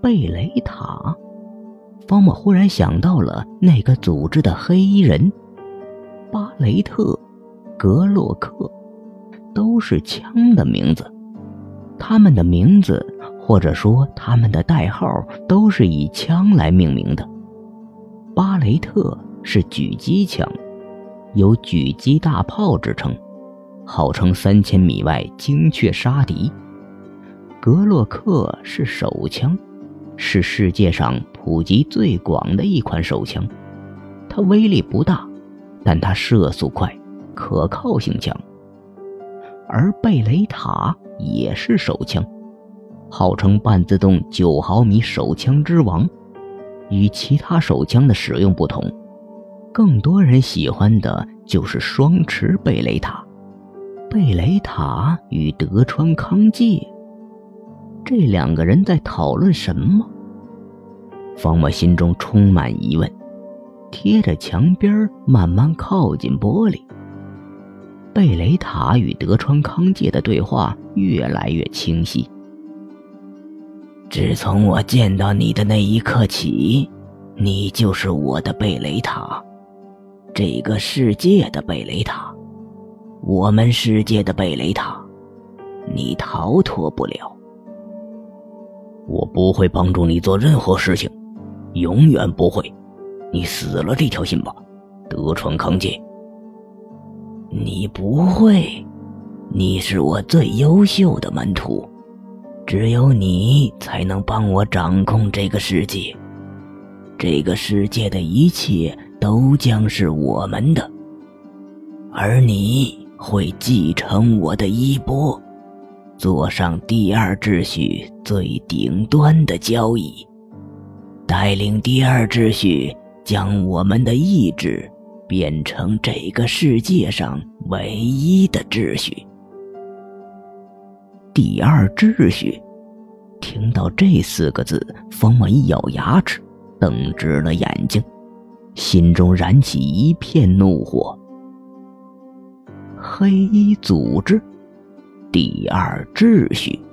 贝雷塔。方默忽然想到了那个组织的黑衣人，巴雷特、格洛克，都是枪的名字。他们的名字，或者说他们的代号，都是以枪来命名的。巴雷特是狙击枪，有“狙击大炮”之称，号称三千米外精确杀敌。格洛克是手枪。是世界上普及最广的一款手枪，它威力不大，但它射速快，可靠性强。而贝雷塔也是手枪，号称半自动九毫米手枪之王。与其他手枪的使用不同，更多人喜欢的就是双持贝雷塔。贝雷塔与德川康介。这两个人在讨论什么？方莫心中充满疑问，贴着墙边慢慢靠近玻璃。贝雷塔与德川康介的对话越来越清晰。自从我见到你的那一刻起，你就是我的贝雷塔，这个世界的贝雷塔，我们世界的贝雷塔，你逃脱不了。我不会帮助你做任何事情，永远不会。你死了这条心吧，德川康介。你不会，你是我最优秀的门徒，只有你才能帮我掌控这个世界。这个世界的一切都将是我们的，而你会继承我的衣钵。坐上第二秩序最顶端的交椅，带领第二秩序将我们的意志变成这个世界上唯一的秩序。第二秩序，听到这四个字，方莫一咬牙齿，瞪直了眼睛，心中燃起一片怒火。黑衣组织。第二秩序。